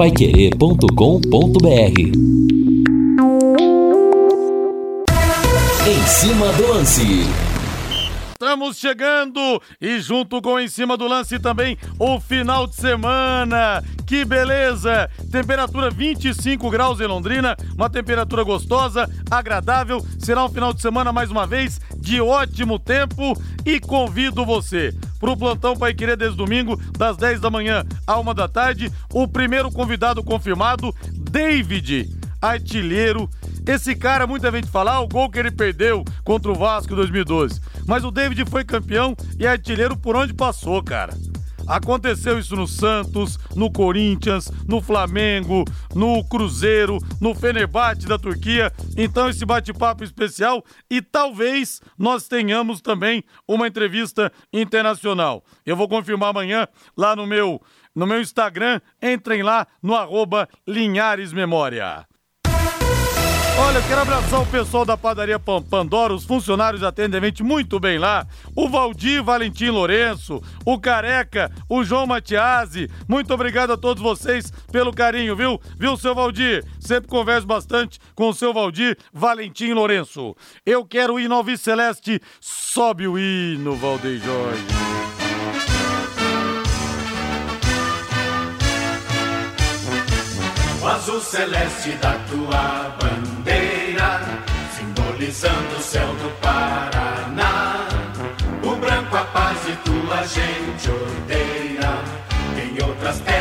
paiquerê.com.br Em cima do lance. Estamos chegando e junto com em cima do lance também o final de semana. Que beleza! Temperatura 25 graus em Londrina, uma temperatura gostosa, agradável. Será um final de semana mais uma vez de ótimo tempo e convido você para o plantão Pai Querer desde domingo, das 10 da manhã à 1 da tarde. O primeiro convidado confirmado, David, artilheiro esse cara, muita gente fala, ah, o gol que ele perdeu contra o Vasco em 2012. Mas o David foi campeão e artilheiro por onde passou, cara. Aconteceu isso no Santos, no Corinthians, no Flamengo, no Cruzeiro, no Fenerbahçe da Turquia. Então esse bate-papo especial e talvez nós tenhamos também uma entrevista internacional. Eu vou confirmar amanhã lá no meu no meu Instagram. Entrem lá no arroba Linhares Memória. Olha, eu quero abraçar o pessoal da padaria Pandora, os funcionários atendem muito bem lá. O Valdir Valentim Lourenço, o Careca, o João Matiasi. Muito obrigado a todos vocês pelo carinho, viu? Viu, seu Valdir? Sempre converso bastante com o seu Valdir Valentim Lourenço. Eu quero o hino Celeste. Sobe o hino, Valdeir Jorge. O azul celeste da tua bandeira, simbolizando o céu do Paraná. O branco a paz e tua gente odeia. Em outras terras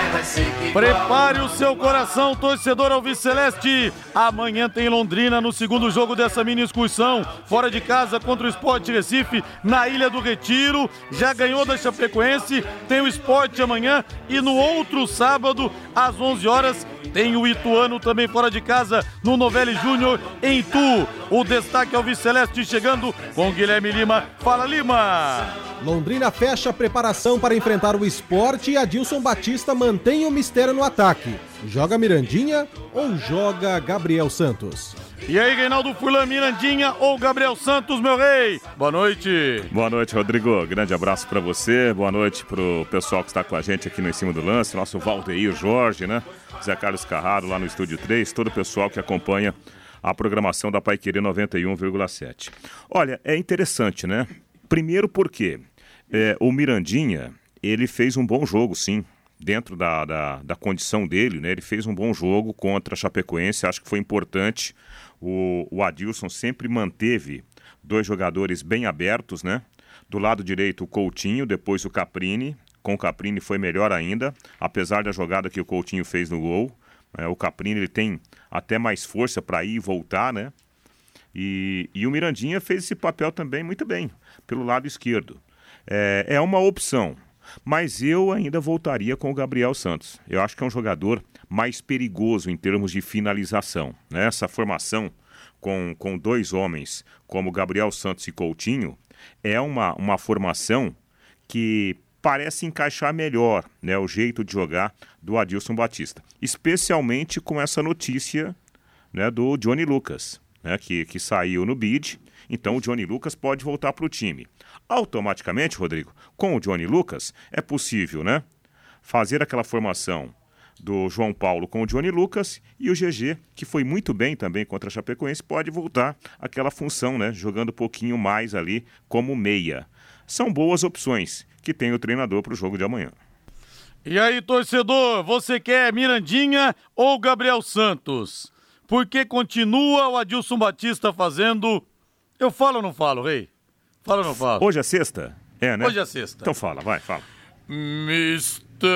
Prepare o seu coração, torcedor Alves Celeste. Amanhã tem Londrina no segundo jogo dessa mini excursão, fora de casa contra o Sport Recife, na Ilha do Retiro. Já ganhou da Chapecoense, tem o Sport amanhã e no outro sábado, às 11 horas, tem o Ituano também fora de casa no Novelli Júnior em Tu. O destaque ao Celeste chegando com Guilherme Lima. Fala Lima! Londrina fecha a preparação para enfrentar o esporte e Adilson Batista mantém o mistério no ataque. Joga Mirandinha ou joga Gabriel Santos? E aí, Reinaldo Fulan, Mirandinha ou Gabriel Santos, meu rei? Boa noite. Boa noite, Rodrigo. Grande abraço para você. Boa noite pro pessoal que está com a gente aqui no Em Cima do Lance, nosso Valdeir Jorge, né? Zé Carlos Carrado lá no Estúdio 3, todo o pessoal que acompanha a programação da Paiquerê 91,7. Olha, é interessante, né? Primeiro porque é, o Mirandinha, ele fez um bom jogo, sim, dentro da, da, da, condição dele, né? Ele fez um bom jogo contra a Chapecoense, acho que foi importante. O, o Adilson sempre manteve dois jogadores bem abertos, né? Do lado direito o Coutinho, depois o Caprini, com o Caprini foi melhor ainda, apesar da jogada que o Coutinho fez no gol. É, o Caprini ele tem até mais força para ir e voltar, né? E, e, o Mirandinha fez esse papel também muito bem, pelo lado esquerdo. É, é uma opção, mas eu ainda voltaria com o Gabriel Santos. Eu acho que é um jogador mais perigoso em termos de finalização. Né? Essa formação com, com dois homens como Gabriel Santos e Coutinho é uma, uma formação que parece encaixar melhor né, o jeito de jogar do Adilson Batista. Especialmente com essa notícia né, do Johnny Lucas, né, que, que saiu no bid. Então o Johnny Lucas pode voltar para o time. Automaticamente, Rodrigo, com o Johnny Lucas, é possível né, fazer aquela formação do João Paulo com o Johnny Lucas e o GG, que foi muito bem também contra a Chapecoense, pode voltar àquela função, né, jogando um pouquinho mais ali como meia. São boas opções que tem o treinador para o jogo de amanhã. E aí, torcedor, você quer Mirandinha ou Gabriel Santos? Porque continua o Adilson Batista fazendo. Eu falo ou não falo, rei? Falo ou não falo? Hoje é sexta? É, né? Hoje é sexta. Então fala, vai, fala. Mistério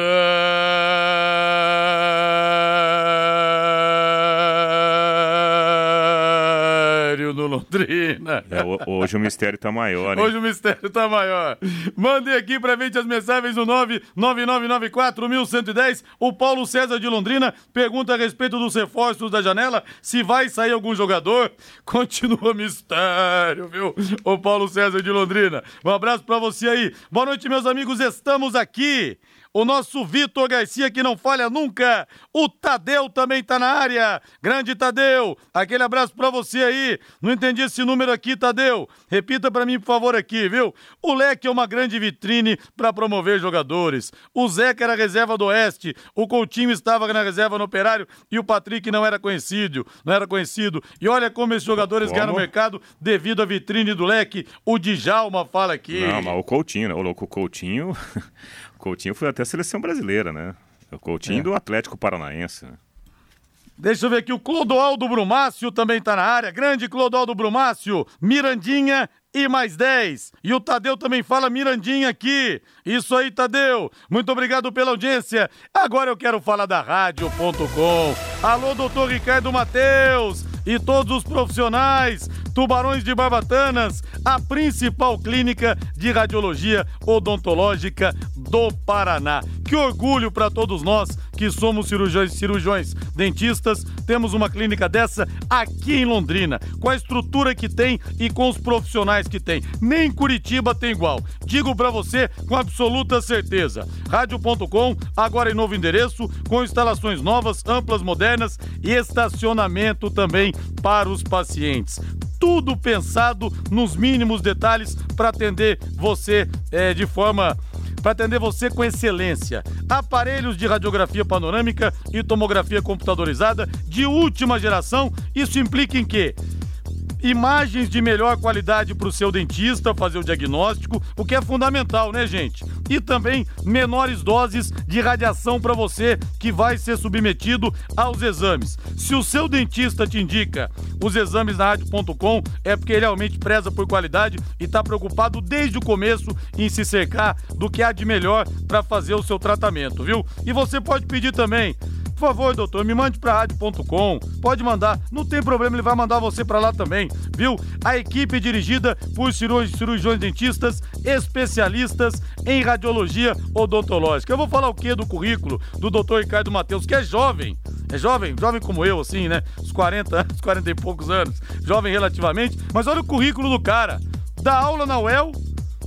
Londrina. É, hoje o mistério tá maior, hein? Hoje o mistério tá maior. Mandem aqui pra gente as mensagens no 99994-1110. O Paulo César de Londrina pergunta a respeito dos reforços da janela, se vai sair algum jogador. Continua mistério, viu? O Paulo César de Londrina. Um abraço pra você aí. Boa noite, meus amigos. Estamos aqui O nosso Vitor Garcia, que não falha nunca. O Tadeu também tá na área. Grande Tadeu, aquele abraço pra você aí. Não entendi esse número aqui, Tadeu. Repita pra mim, por favor, aqui, viu? O Leque é uma grande vitrine para promover jogadores. O Zeca era reserva do Oeste. O Coutinho estava na reserva no Operário e o Patrick não era conhecido. Não era conhecido. E olha como esses jogadores ganham no mercado devido à vitrine do Leque. O Djalma fala aqui. Não, mas o Coutinho, né? O louco Coutinho. Coutinho foi até a seleção brasileira, né? O Coutinho é. do Atlético Paranaense. Né? Deixa eu ver aqui, o Clodoaldo Brumácio também tá na área. Grande Clodoaldo Brumácio, Mirandinha e mais 10. E o Tadeu também fala Mirandinha aqui. Isso aí, Tadeu. Muito obrigado pela audiência. Agora eu quero falar da Rádio.com. Alô, doutor Ricardo Mateus e todos os profissionais. Tubarões de Barbatanas, a principal clínica de radiologia odontológica do Paraná. Que orgulho para todos nós que somos cirurgiões, cirurgiões dentistas, temos uma clínica dessa aqui em Londrina, com a estrutura que tem e com os profissionais que tem. Nem Curitiba tem igual. Digo para você com absoluta certeza. Rádio.com, agora em novo endereço, com instalações novas, amplas, modernas e estacionamento também para os pacientes tudo pensado nos mínimos detalhes para atender você é, de forma para atender você com excelência. Aparelhos de radiografia panorâmica e tomografia computadorizada de última geração. Isso implica em quê? Imagens de melhor qualidade para o seu dentista fazer o diagnóstico, o que é fundamental, né, gente? E também menores doses de radiação para você que vai ser submetido aos exames. Se o seu dentista te indica os exames na rádio.com, é porque ele realmente preza por qualidade e está preocupado desde o começo em se cercar do que há de melhor para fazer o seu tratamento, viu? E você pode pedir também por favor, doutor, me mande para rádio.com. Pode mandar, não tem problema, ele vai mandar você para lá também, viu? A equipe dirigida por cirurgiões dentistas especialistas em radiologia odontológica. Eu vou falar o que do currículo do doutor Ricardo Matheus, que é jovem. É jovem, jovem como eu, assim, né? Os 40 anos, 40 e poucos anos. Jovem relativamente. Mas olha o currículo do cara. Dá aula na UEL,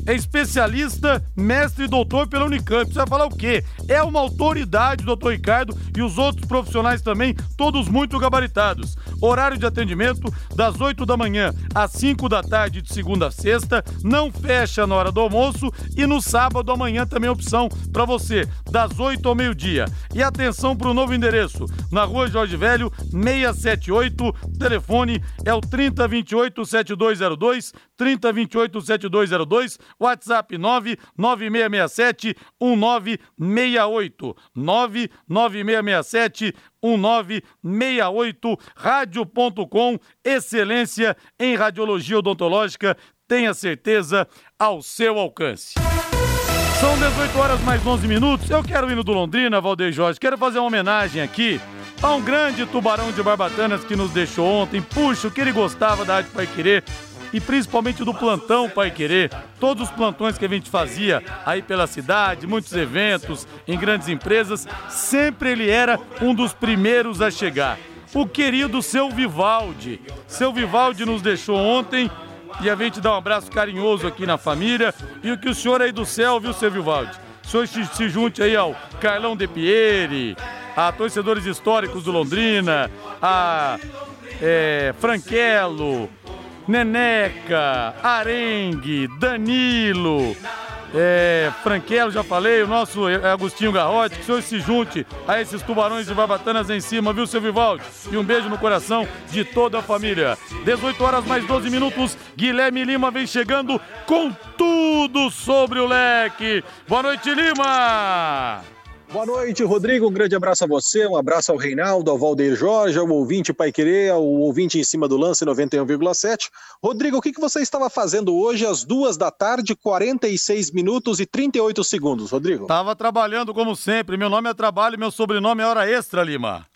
é especialista, mestre e doutor pela Unicamp. Você vai falar o quê? É uma autoridade, doutor Ricardo, e os outros profissionais também, todos muito gabaritados. Horário de atendimento das 8 da manhã às 5 da tarde, de segunda a sexta. Não fecha na hora do almoço. E no sábado amanhã também opção para você, das 8 ao meio-dia. E atenção para o novo endereço, na rua Jorge Velho, 678. Telefone é o 3028 7202, 3028 7202 WhatsApp 99667 1968. 99667 1968. Rádio.com, excelência em radiologia odontológica. Tenha certeza ao seu alcance. São 18 horas mais 11 minutos. Eu quero ir no do Londrina, Valdeir Jorge. Quero fazer uma homenagem aqui a um grande tubarão de Barbatanas que nos deixou ontem. Puxa, o que ele gostava da Rádio Pai Querer e principalmente do plantão Pai Querer. Todos os plantões que a gente fazia aí pela cidade, muitos eventos em grandes empresas, sempre ele era um dos primeiros a chegar. O querido seu Vivaldi. Seu Vivaldi nos deixou ontem e a gente dá um abraço carinhoso aqui na família. E o que o senhor aí do céu, viu, seu Vivaldi? O senhor se, junte aí ao Carlão De Pieri, a torcedores históricos do Londrina, a é, Franquelo, Neneca, Arengue, Danilo, é, Franquelo, já falei, o nosso Agostinho Garrote, que o senhor se junte a esses tubarões de barbatanas em cima, viu, seu Vivaldi? E um beijo no coração de toda a família. 18 horas mais 12 minutos, Guilherme Lima vem chegando com tudo sobre o leque. Boa noite, Lima! Boa noite, Rodrigo. Um grande abraço a você, um abraço ao Reinaldo, ao Valdeir Jorge, ao ouvinte Pai Querer, ao ouvinte em cima do lance 91,7. Rodrigo, o que, que você estava fazendo hoje às duas da tarde, 46 minutos e 38 segundos, Rodrigo? Estava trabalhando como sempre. Meu nome é trabalho, meu sobrenome é hora extra, Lima.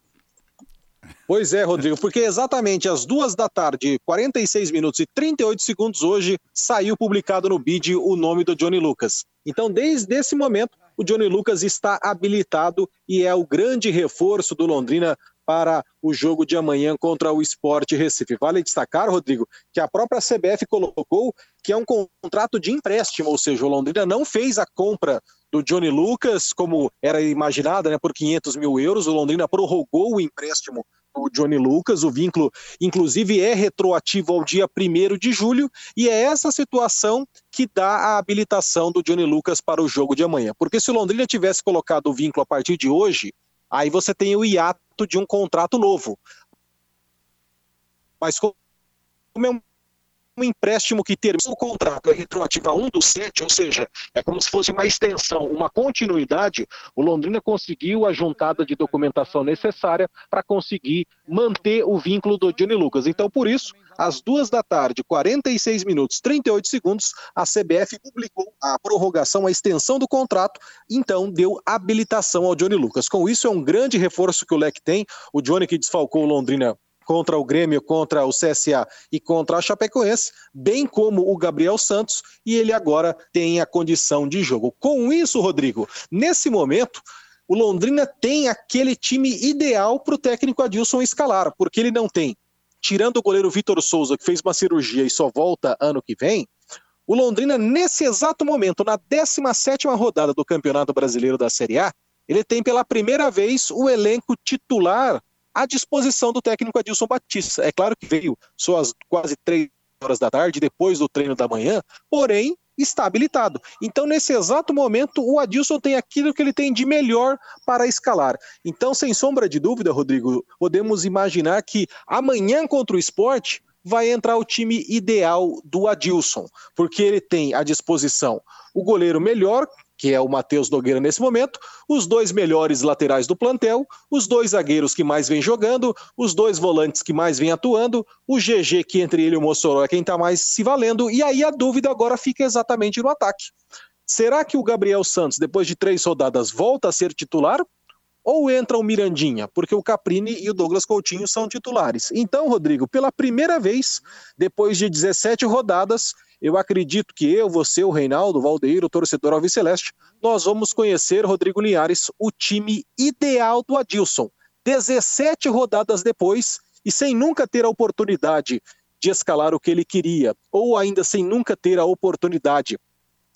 Pois é, Rodrigo, porque exatamente às duas da tarde, 46 minutos e 38 segundos hoje, saiu publicado no BID o nome do Johnny Lucas. Então, desde esse momento, o Johnny Lucas está habilitado e é o grande reforço do Londrina para o jogo de amanhã contra o Sport Recife. Vale destacar, Rodrigo, que a própria CBF colocou que é um contrato de empréstimo, ou seja, o Londrina não fez a compra do Johnny Lucas, como era imaginada, né, por 500 mil euros. O Londrina prorrogou o empréstimo do Johnny Lucas. O vínculo, inclusive, é retroativo ao dia 1 de julho. E é essa situação que dá a habilitação do Johnny Lucas para o jogo de amanhã. Porque se o Londrina tivesse colocado o vínculo a partir de hoje, aí você tem o hiato de um contrato novo. Mas como é um um empréstimo que termina o contrato é retroativo a 1 do 7, ou seja, é como se fosse uma extensão, uma continuidade, o Londrina conseguiu a juntada de documentação necessária para conseguir manter o vínculo do Johnny Lucas. Então, por isso, às duas da tarde, 46 minutos 38 segundos, a CBF publicou a prorrogação, a extensão do contrato, então deu habilitação ao Johnny Lucas. Com isso, é um grande reforço que o Leque tem. O Johnny que desfalcou o Londrina contra o Grêmio, contra o CSA e contra a Chapecoense, bem como o Gabriel Santos, e ele agora tem a condição de jogo. Com isso, Rodrigo, nesse momento, o Londrina tem aquele time ideal para o técnico Adilson escalar, porque ele não tem, tirando o goleiro Vitor Souza, que fez uma cirurgia e só volta ano que vem, o Londrina, nesse exato momento, na 17 rodada do Campeonato Brasileiro da Série A, ele tem pela primeira vez o elenco titular à disposição do técnico Adilson Batista. É claro que veio só às quase três horas da tarde, depois do treino da manhã, porém está habilitado. Então, nesse exato momento, o Adilson tem aquilo que ele tem de melhor para escalar. Então, sem sombra de dúvida, Rodrigo, podemos imaginar que amanhã contra o esporte vai entrar o time ideal do Adilson, porque ele tem à disposição o goleiro melhor, que é o Matheus Nogueira nesse momento, os dois melhores laterais do plantel, os dois zagueiros que mais vem jogando, os dois volantes que mais vem atuando, o GG que entre ele e o Mossoró é quem está mais se valendo, e aí a dúvida agora fica exatamente no ataque. Será que o Gabriel Santos, depois de três rodadas, volta a ser titular? Ou entra o Mirandinha? Porque o Caprini e o Douglas Coutinho são titulares. Então, Rodrigo, pela primeira vez, depois de 17 rodadas, eu acredito que eu, você, o Reinaldo, o Valdeir, o torcedor Alves Celeste, nós vamos conhecer, Rodrigo Linhares, o time ideal do Adilson. 17 rodadas depois, e sem nunca ter a oportunidade de escalar o que ele queria, ou ainda sem nunca ter a oportunidade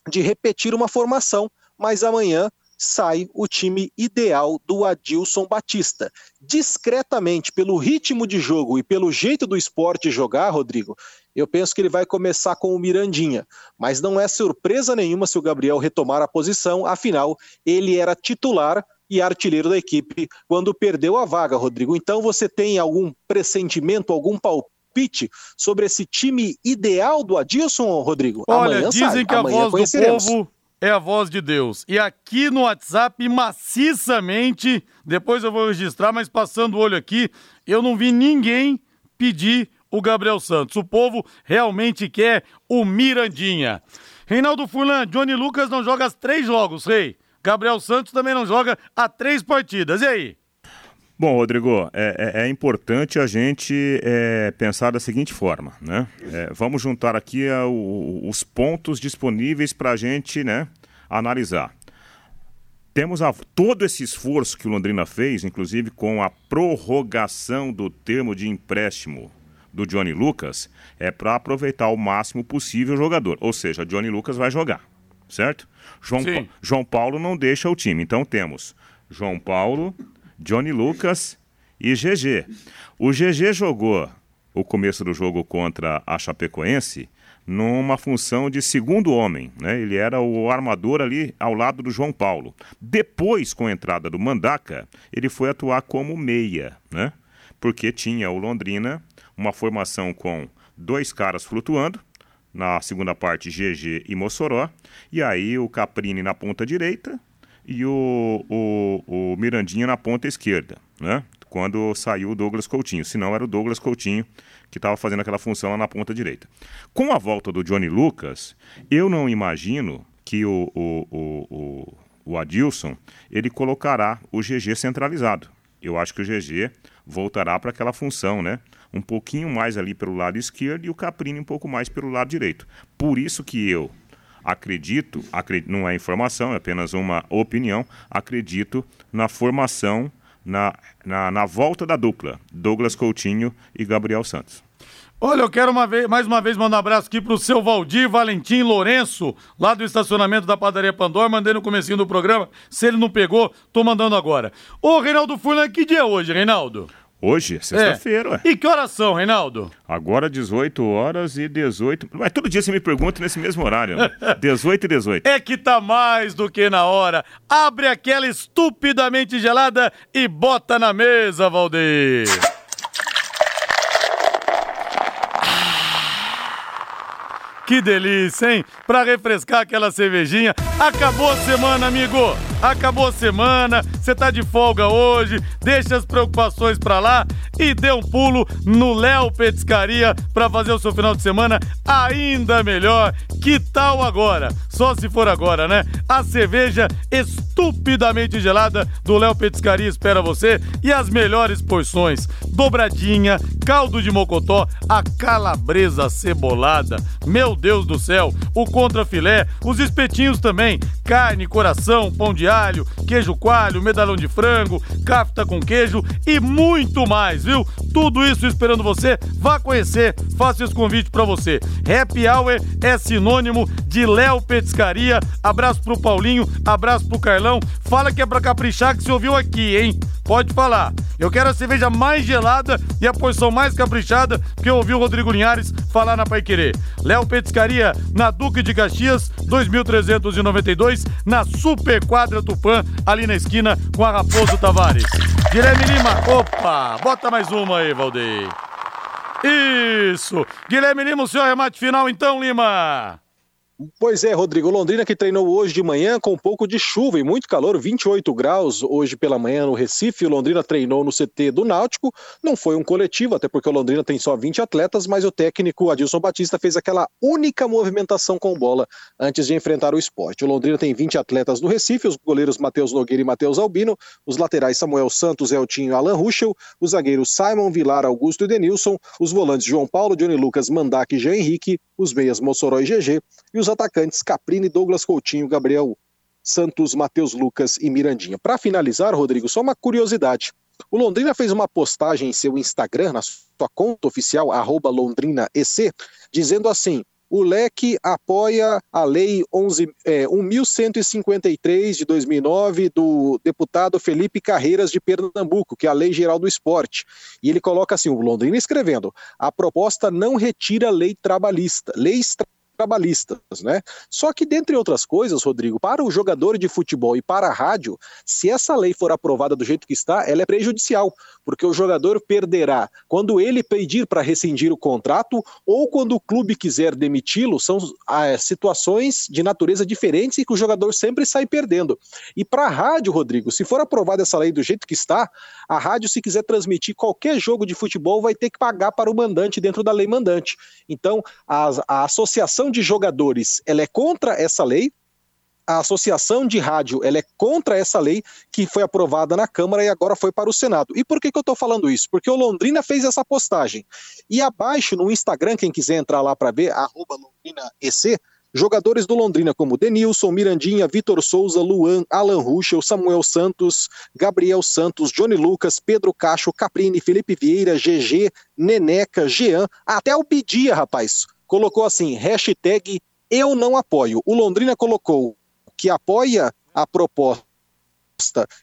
de repetir uma formação, mas amanhã sai o time ideal do Adilson Batista. Discretamente, pelo ritmo de jogo e pelo jeito do esporte jogar, Rodrigo, eu penso que ele vai começar com o Mirandinha. Mas não é surpresa nenhuma se o Gabriel retomar a posição, afinal, ele era titular e artilheiro da equipe quando perdeu a vaga, Rodrigo. Então você tem algum pressentimento, algum palpite sobre esse time ideal do Adilson, Rodrigo? Olha, Amanhã dizem sai. que a voz do povo é a voz de Deus. E aqui no WhatsApp, maciçamente, depois eu vou registrar, mas passando o olho aqui, eu não vi ninguém pedir o Gabriel Santos. O povo realmente quer o Mirandinha. Reinaldo Fulan, Johnny Lucas não joga as três jogos, rei. Gabriel Santos também não joga há três partidas. E aí? Bom, Rodrigo, é, é, é importante a gente é, pensar da seguinte forma, né? É, vamos juntar aqui a, o, os pontos disponíveis para a gente, né, analisar. Temos a, todo esse esforço que o Londrina fez, inclusive com a prorrogação do termo de empréstimo do Johnny Lucas, é para aproveitar o máximo possível o jogador. Ou seja, Johnny Lucas vai jogar, certo? João, pa João Paulo não deixa o time. Então temos João Paulo, Johnny Lucas e GG. O GG jogou o começo do jogo contra a Chapecoense numa função de segundo homem, né? Ele era o armador ali ao lado do João Paulo. Depois, com a entrada do Mandaca, ele foi atuar como meia, né? Porque tinha o Londrina uma formação com dois caras flutuando, na segunda parte GG e Mossoró, e aí o Caprini na ponta direita e o, o, o Mirandinha na ponta esquerda, né? Quando saiu o Douglas Coutinho. Se não, era o Douglas Coutinho que estava fazendo aquela função lá na ponta direita. Com a volta do Johnny Lucas, eu não imagino que o, o, o, o, Adilson ele colocará o GG centralizado. Eu acho que o GG voltará para aquela função, né? Um pouquinho mais ali pelo lado esquerdo e o Caprini um pouco mais pelo lado direito. Por isso que eu acredito, acredito, não é informação, é apenas uma opinião, acredito na formação, na, na, na volta da dupla, Douglas Coutinho e Gabriel Santos. Olha, eu quero uma vez, mais uma vez mandar um abraço aqui pro seu Valdir Valentim Lourenço, lá do estacionamento da padaria Pandora, mandei no comecinho do programa. Se ele não pegou, tô mandando agora. Ô, Reinaldo Furlan, que dia é hoje, Reinaldo? Hoje, sexta-feira. É. E que horas são, Reinaldo? Agora 18 horas e 18. Mas todo dia você me pergunta nesse mesmo horário, né? 18 e 18. É que tá mais do que na hora. Abre aquela estupidamente gelada e bota na mesa, Valdeir. Que delícia, hein? Pra refrescar aquela cervejinha. Acabou a semana, amigo. Acabou a semana. Você tá de folga hoje. Deixa as preocupações pra lá e dê um pulo no Léo Petiscaria pra fazer o seu final de semana ainda melhor. Que tal agora? Só se for agora, né? A cerveja estupidamente gelada do Léo Petiscaria espera você e as melhores porções: dobradinha, caldo de mocotó, a calabresa cebolada. Meu Deus do céu, o contrafilé, os espetinhos também, carne, coração, pão de alho, queijo coalho, medalhão de frango, cafta com queijo e muito mais, viu? Tudo isso esperando você. Vá conhecer, faça esse convite para você. Happy Hour é sinônimo de Léo Petiscaria. Abraço pro Paulinho, abraço pro Carlão. Fala que é pra caprichar que você ouviu aqui, hein? Pode falar. Eu quero a cerveja mais gelada e a porção mais caprichada que eu ouvi o Rodrigo Linhares falar na Pai Querer. Léo Petiscaria, na Duque de Caxias, 2392, na Super Quadra Tupã, ali na esquina com a Raposo Tavares. Guilherme Lima, opa, bota mais uma aí, Valdeir. Isso! Guilherme Lima, o seu arremate final então, Lima! Pois é, Rodrigo. Londrina que treinou hoje de manhã com um pouco de chuva e muito calor, 28 graus hoje pela manhã no Recife. O Londrina treinou no CT do Náutico. Não foi um coletivo, até porque o Londrina tem só 20 atletas, mas o técnico Adilson Batista fez aquela única movimentação com bola antes de enfrentar o esporte. O Londrina tem 20 atletas no Recife, os goleiros Matheus Nogueira e Matheus Albino, os laterais Samuel Santos, Eltinho e Alan Ruschel, os zagueiros Simon Vilar, Augusto e Denilson, os volantes João Paulo, Johnny Lucas, Mandak e Jean Henrique, os meias Mossoró e GG e os atacantes Caprini, Douglas Coutinho, Gabriel Santos, Matheus Lucas e Mirandinha. Para finalizar, Rodrigo, só uma curiosidade. O Londrina fez uma postagem em seu Instagram, na sua conta oficial, LondrinaEC, dizendo assim: o LEC apoia a Lei 11, é, 1153 de 2009 do deputado Felipe Carreiras de Pernambuco, que é a Lei Geral do Esporte. E ele coloca assim: o Londrina escrevendo, a proposta não retira lei trabalhista, leis trabalhistas né? Só que, dentre outras coisas, Rodrigo, para o jogador de futebol e para a rádio, se essa lei for aprovada do jeito que está, ela é prejudicial, porque o jogador perderá quando ele pedir para rescindir o contrato ou quando o clube quiser demiti-lo, são ah, situações de natureza diferentes e que o jogador sempre sai perdendo. E para a rádio, Rodrigo, se for aprovada essa lei do jeito que está, a rádio, se quiser transmitir qualquer jogo de futebol, vai ter que pagar para o mandante dentro da lei mandante. Então, a, a associação associação de jogadores ela é contra essa lei, a associação de rádio ela é contra essa lei que foi aprovada na Câmara e agora foi para o Senado. E por que, que eu estou falando isso? Porque o Londrina fez essa postagem. E abaixo no Instagram, quem quiser entrar lá para ver, arroba LondrinaEC, jogadores do Londrina como Denilson, Mirandinha, Vitor Souza, Luan, Alan Ruschel, Samuel Santos, Gabriel Santos, Johnny Lucas, Pedro Cacho, Caprini, Felipe Vieira, GG, Neneca, Jean, até o Bidia, rapaz colocou assim, hashtag eu não apoio. O Londrina colocou que apoia a proposta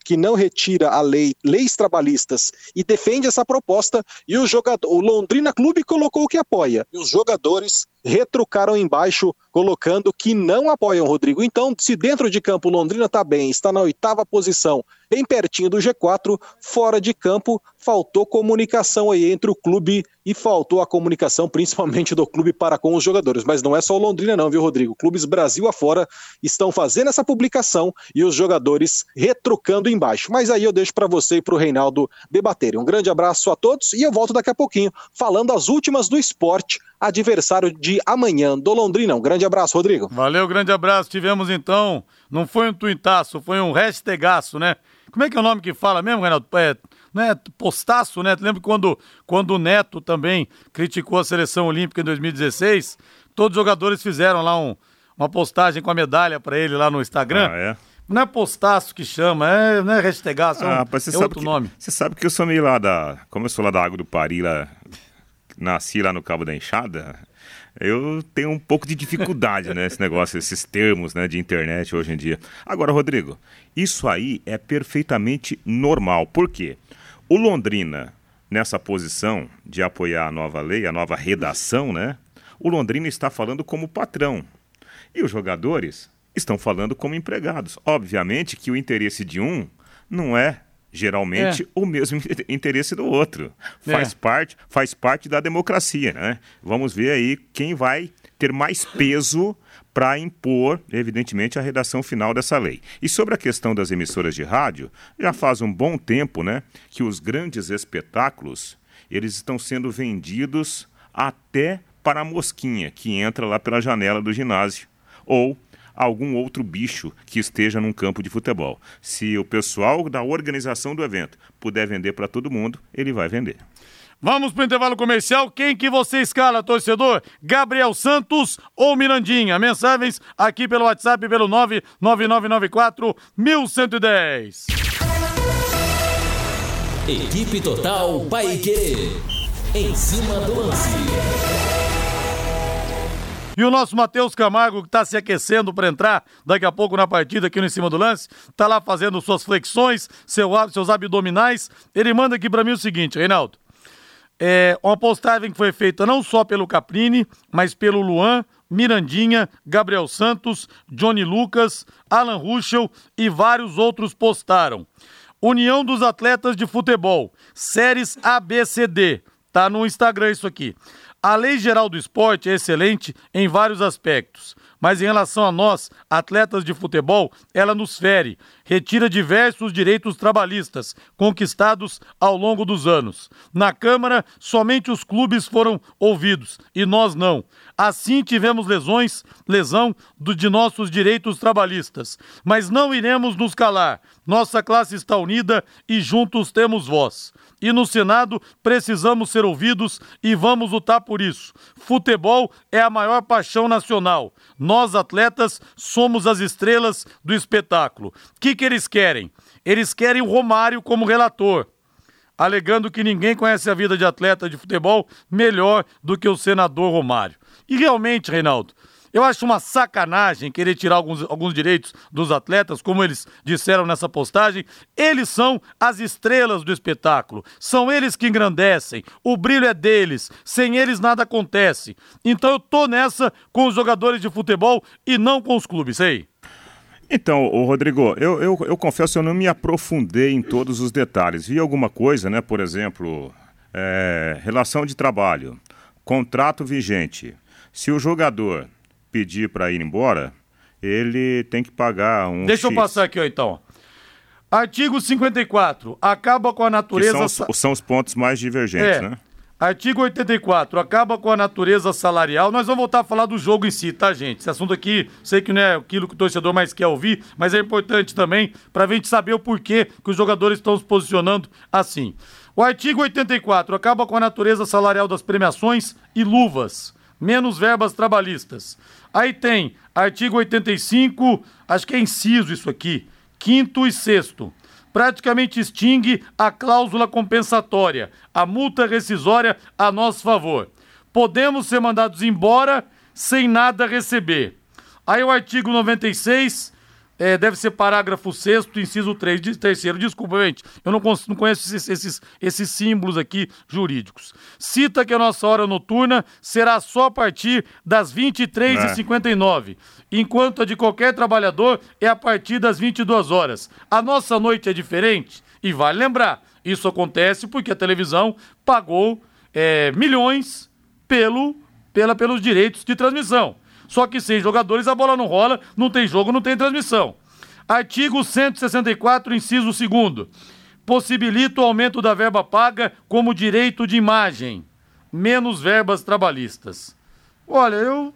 que não retira a lei, leis trabalhistas e defende essa proposta e o jogador, o Londrina Clube colocou que apoia. E os jogadores retrucaram embaixo colocando que não apoiam Rodrigo. Então, se dentro de campo Londrina está bem, está na oitava posição, bem pertinho do G4, fora de campo faltou comunicação aí entre o clube e faltou a comunicação principalmente do clube para com os jogadores. Mas não é só o Londrina não, viu, Rodrigo? Clubes Brasil afora estão fazendo essa publicação e os jogadores retrucando embaixo. Mas aí eu deixo para você e para o Reinaldo debaterem. Um grande abraço a todos e eu volto daqui a pouquinho falando as últimas do esporte adversário de amanhã do Londrina. Um grande abraço, Rodrigo. Valeu, grande abraço. Tivemos então, não foi um tuitaço, foi um hashtagaço, né? Como é que é o nome que fala mesmo, Renato? É, não é postaço, né? Lembra quando, quando o Neto também criticou a seleção olímpica em 2016? Todos os jogadores fizeram lá um, uma postagem com a medalha para ele lá no Instagram. Ah, é? Não é postaço que chama, é, não é hashtagaço, é, um, ah, é outro que, nome. Você sabe que eu sou meio lá da. Como eu sou lá da Água do Pari, lá nasci lá no Cabo da Enxada, eu tenho um pouco de dificuldade, né? Esse negócio, esses termos né, de internet hoje em dia. Agora, Rodrigo, isso aí é perfeitamente normal. Por quê? O Londrina, nessa posição de apoiar a nova lei, a nova redação, né? O Londrina está falando como patrão. E os jogadores estão falando como empregados. Obviamente que o interesse de um não é geralmente é. o mesmo interesse do outro. Faz é. parte, faz parte da democracia, né? Vamos ver aí quem vai ter mais peso para impor, evidentemente, a redação final dessa lei. E sobre a questão das emissoras de rádio, já faz um bom tempo, né, que os grandes espetáculos, eles estão sendo vendidos até para a mosquinha que entra lá pela janela do ginásio ou algum outro bicho que esteja num campo de futebol. Se o pessoal da organização do evento puder vender para todo mundo, ele vai vender. Vamos para o intervalo comercial. Quem que você escala, torcedor? Gabriel Santos ou Mirandinha? Mensagens aqui pelo WhatsApp pelo 99994 1110. Equipe Total Paique. Em cima do lance. E o nosso Matheus Camargo, que está se aquecendo para entrar daqui a pouco na partida aqui no Em Cima do Lance, está lá fazendo suas flexões, seu, seus abdominais. Ele manda aqui para mim o seguinte, Reinaldo. É uma postagem que foi feita não só pelo Caprini, mas pelo Luan, Mirandinha, Gabriel Santos, Johnny Lucas, Alan Ruschel e vários outros postaram. União dos Atletas de Futebol, séries ABCD. Tá no Instagram isso aqui. A lei geral do esporte é excelente em vários aspectos, mas em relação a nós, atletas de futebol, ela nos fere, retira diversos direitos trabalhistas conquistados ao longo dos anos. Na Câmara, somente os clubes foram ouvidos e nós não. Assim tivemos lesões, lesão do, de nossos direitos trabalhistas. Mas não iremos nos calar. Nossa classe está unida e juntos temos voz e no Senado precisamos ser ouvidos e vamos lutar por isso. Futebol é a maior paixão nacional. Nós, atletas, somos as estrelas do espetáculo. O que, que eles querem? Eles querem o Romário como relator alegando que ninguém conhece a vida de atleta de futebol melhor do que o senador Romário. E realmente, Reinaldo, eu acho uma sacanagem querer tirar alguns, alguns direitos dos atletas, como eles disseram nessa postagem. Eles são as estrelas do espetáculo. São eles que engrandecem. O brilho é deles. Sem eles nada acontece. Então eu tô nessa com os jogadores de futebol e não com os clubes, aí. Então, Rodrigo, eu, eu, eu confesso eu não me aprofundei em todos os detalhes. Vi alguma coisa, né? Por exemplo, é, relação de trabalho, contrato vigente. Se o jogador pedir para ir embora, ele tem que pagar um. Deixa X. eu passar aqui, ó, então. Artigo 54. Acaba com a natureza. São, os, são os pontos mais divergentes, é. né? Artigo 84, acaba com a natureza salarial. Nós vamos voltar a falar do jogo em si, tá, gente? Esse assunto aqui, sei que não é aquilo que o torcedor mais quer ouvir, mas é importante também para a gente saber o porquê que os jogadores estão se posicionando assim. O artigo 84 acaba com a natureza salarial das premiações e luvas, menos verbas trabalhistas. Aí tem artigo 85, acho que é inciso isso aqui, quinto e sexto. Praticamente extingue a cláusula compensatória, a multa rescisória a nosso favor. Podemos ser mandados embora sem nada receber. Aí o artigo 96 é, deve ser parágrafo 6 inciso 3, de, terceiro. Desculpa, gente, eu não, não conheço esses, esses, esses, símbolos aqui jurídicos. Cita que a nossa hora noturna será só a partir das 23h59, é. enquanto a de qualquer trabalhador é a partir das 22 horas. A nossa noite é diferente e vale lembrar, isso acontece porque a televisão pagou é, milhões pelo, pela, pelos direitos de transmissão. Só que sem jogadores a bola não rola, não tem jogo, não tem transmissão. Artigo 164, inciso 2. Possibilita o aumento da verba paga como direito de imagem, menos verbas trabalhistas. Olha, eu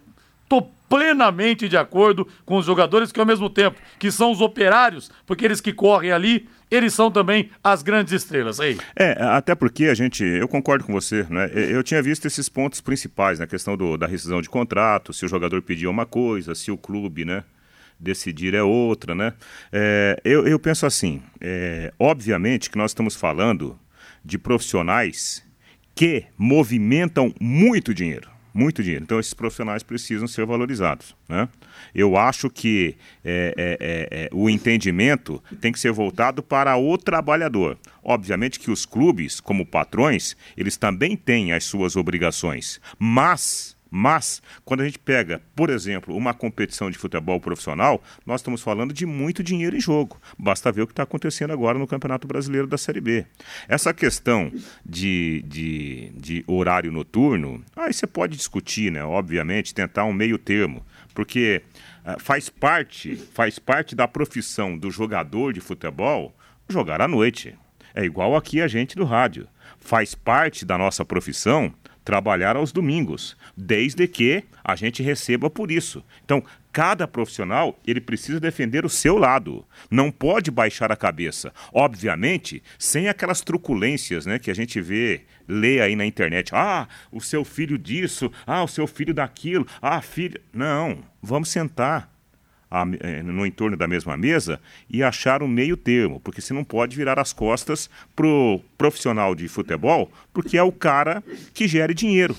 tô plenamente de acordo com os jogadores que ao mesmo tempo que são os operários, porque eles que correm ali, eles são também as grandes estrelas aí. É, até porque a gente, eu concordo com você, né? Eu tinha visto esses pontos principais, na né? questão do, da rescisão de contrato, se o jogador pedir uma coisa, se o clube, né? decidir é outra, né? É, eu, eu penso assim, é, obviamente que nós estamos falando de profissionais que movimentam muito dinheiro muito dinheiro. Então, esses profissionais precisam ser valorizados. Né? Eu acho que é, é, é, é, o entendimento tem que ser voltado para o trabalhador. Obviamente que os clubes, como patrões, eles também têm as suas obrigações, mas mas, quando a gente pega, por exemplo, uma competição de futebol profissional, nós estamos falando de muito dinheiro em jogo. Basta ver o que está acontecendo agora no Campeonato Brasileiro da Série B. Essa questão de, de, de horário noturno, aí você pode discutir, né? Obviamente, tentar um meio termo, porque uh, faz parte, faz parte da profissão do jogador de futebol jogar à noite. É igual aqui a gente do rádio. Faz parte da nossa profissão trabalhar aos domingos, desde que a gente receba por isso. Então, cada profissional, ele precisa defender o seu lado, não pode baixar a cabeça. Obviamente, sem aquelas truculências, né, que a gente vê, lê aí na internet. Ah, o seu filho disso, ah, o seu filho daquilo, ah, filho. Não, vamos sentar a, eh, no entorno da mesma mesa e achar um meio termo, porque você não pode virar as costas pro profissional de futebol, porque é o cara que gere dinheiro.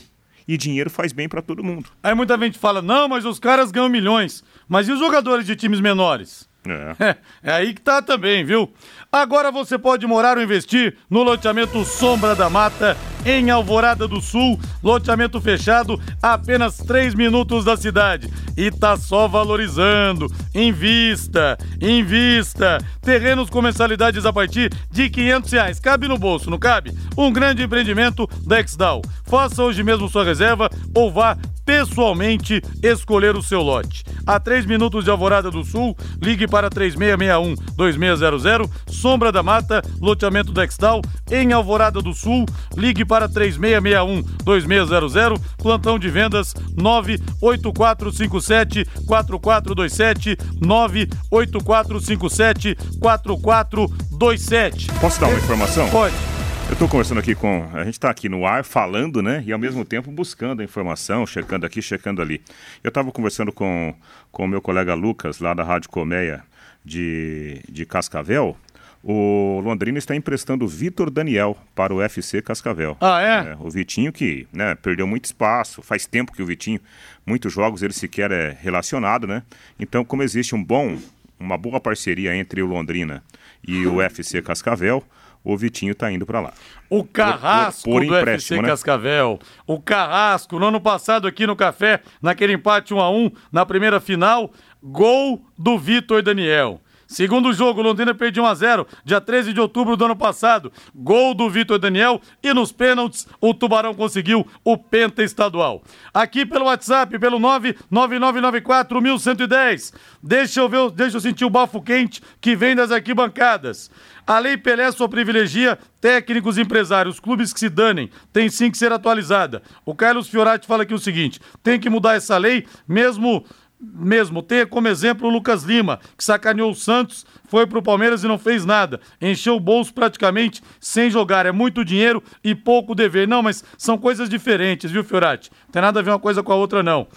E dinheiro faz bem para todo mundo. Aí muita gente fala: não, mas os caras ganham milhões. Mas e os jogadores de times menores? É. é. aí que tá também, viu? Agora você pode morar ou investir no loteamento Sombra da Mata, em Alvorada do Sul, loteamento fechado apenas 3 minutos da cidade. E tá só valorizando. Invista, invista. Terrenos com mensalidades a partir de 500 reais. Cabe no bolso, não cabe? Um grande empreendimento da Exdal. Faça hoje mesmo sua reserva ou vá pessoalmente escolher o seu lote. A 3 minutos de Alvorada do Sul, ligue para 3661-2600, Sombra da Mata, loteamento Dextal, em Alvorada do Sul, ligue para 3661-2600, plantão de vendas 98457-4427, 98457-4427. Posso dar uma informação? Pode. Eu estou conversando aqui com. A gente está aqui no ar falando, né? E ao mesmo tempo buscando a informação, checando aqui, checando ali. Eu estava conversando com o meu colega Lucas, lá da Rádio Colmeia de, de Cascavel. O Londrina está emprestando o Vitor Daniel para o FC Cascavel. Ah, é? é? O Vitinho que né, perdeu muito espaço, faz tempo que o Vitinho, muitos jogos ele sequer é relacionado, né? Então, como existe um bom, uma boa parceria entre o Londrina e o FC Cascavel, o Vitinho está indo para lá. O Carrasco por, por, por do FC né? Cascavel. O Carrasco, no ano passado aqui no Café, naquele empate 1 a 1 na primeira final, gol do Vitor Daniel. Segundo jogo, Londrina perdeu 1x0, dia 13 de outubro do ano passado. Gol do Vitor Daniel e nos pênaltis o Tubarão conseguiu o penta estadual. Aqui pelo WhatsApp, pelo 999941110. Deixa eu ver, deixa eu sentir o bafo quente que vem das arquibancadas. A Lei Pelé só privilegia técnicos e empresários. Clubes que se danem tem sim que ser atualizada. O Carlos Fiorati fala aqui o seguinte: tem que mudar essa lei, mesmo mesmo. Tenha como exemplo o Lucas Lima, que sacaneou o Santos, foi pro Palmeiras e não fez nada. Encheu o bolso praticamente sem jogar. É muito dinheiro e pouco dever. Não, mas são coisas diferentes, viu, Fiorati? Não tem nada a ver uma coisa com a outra, não.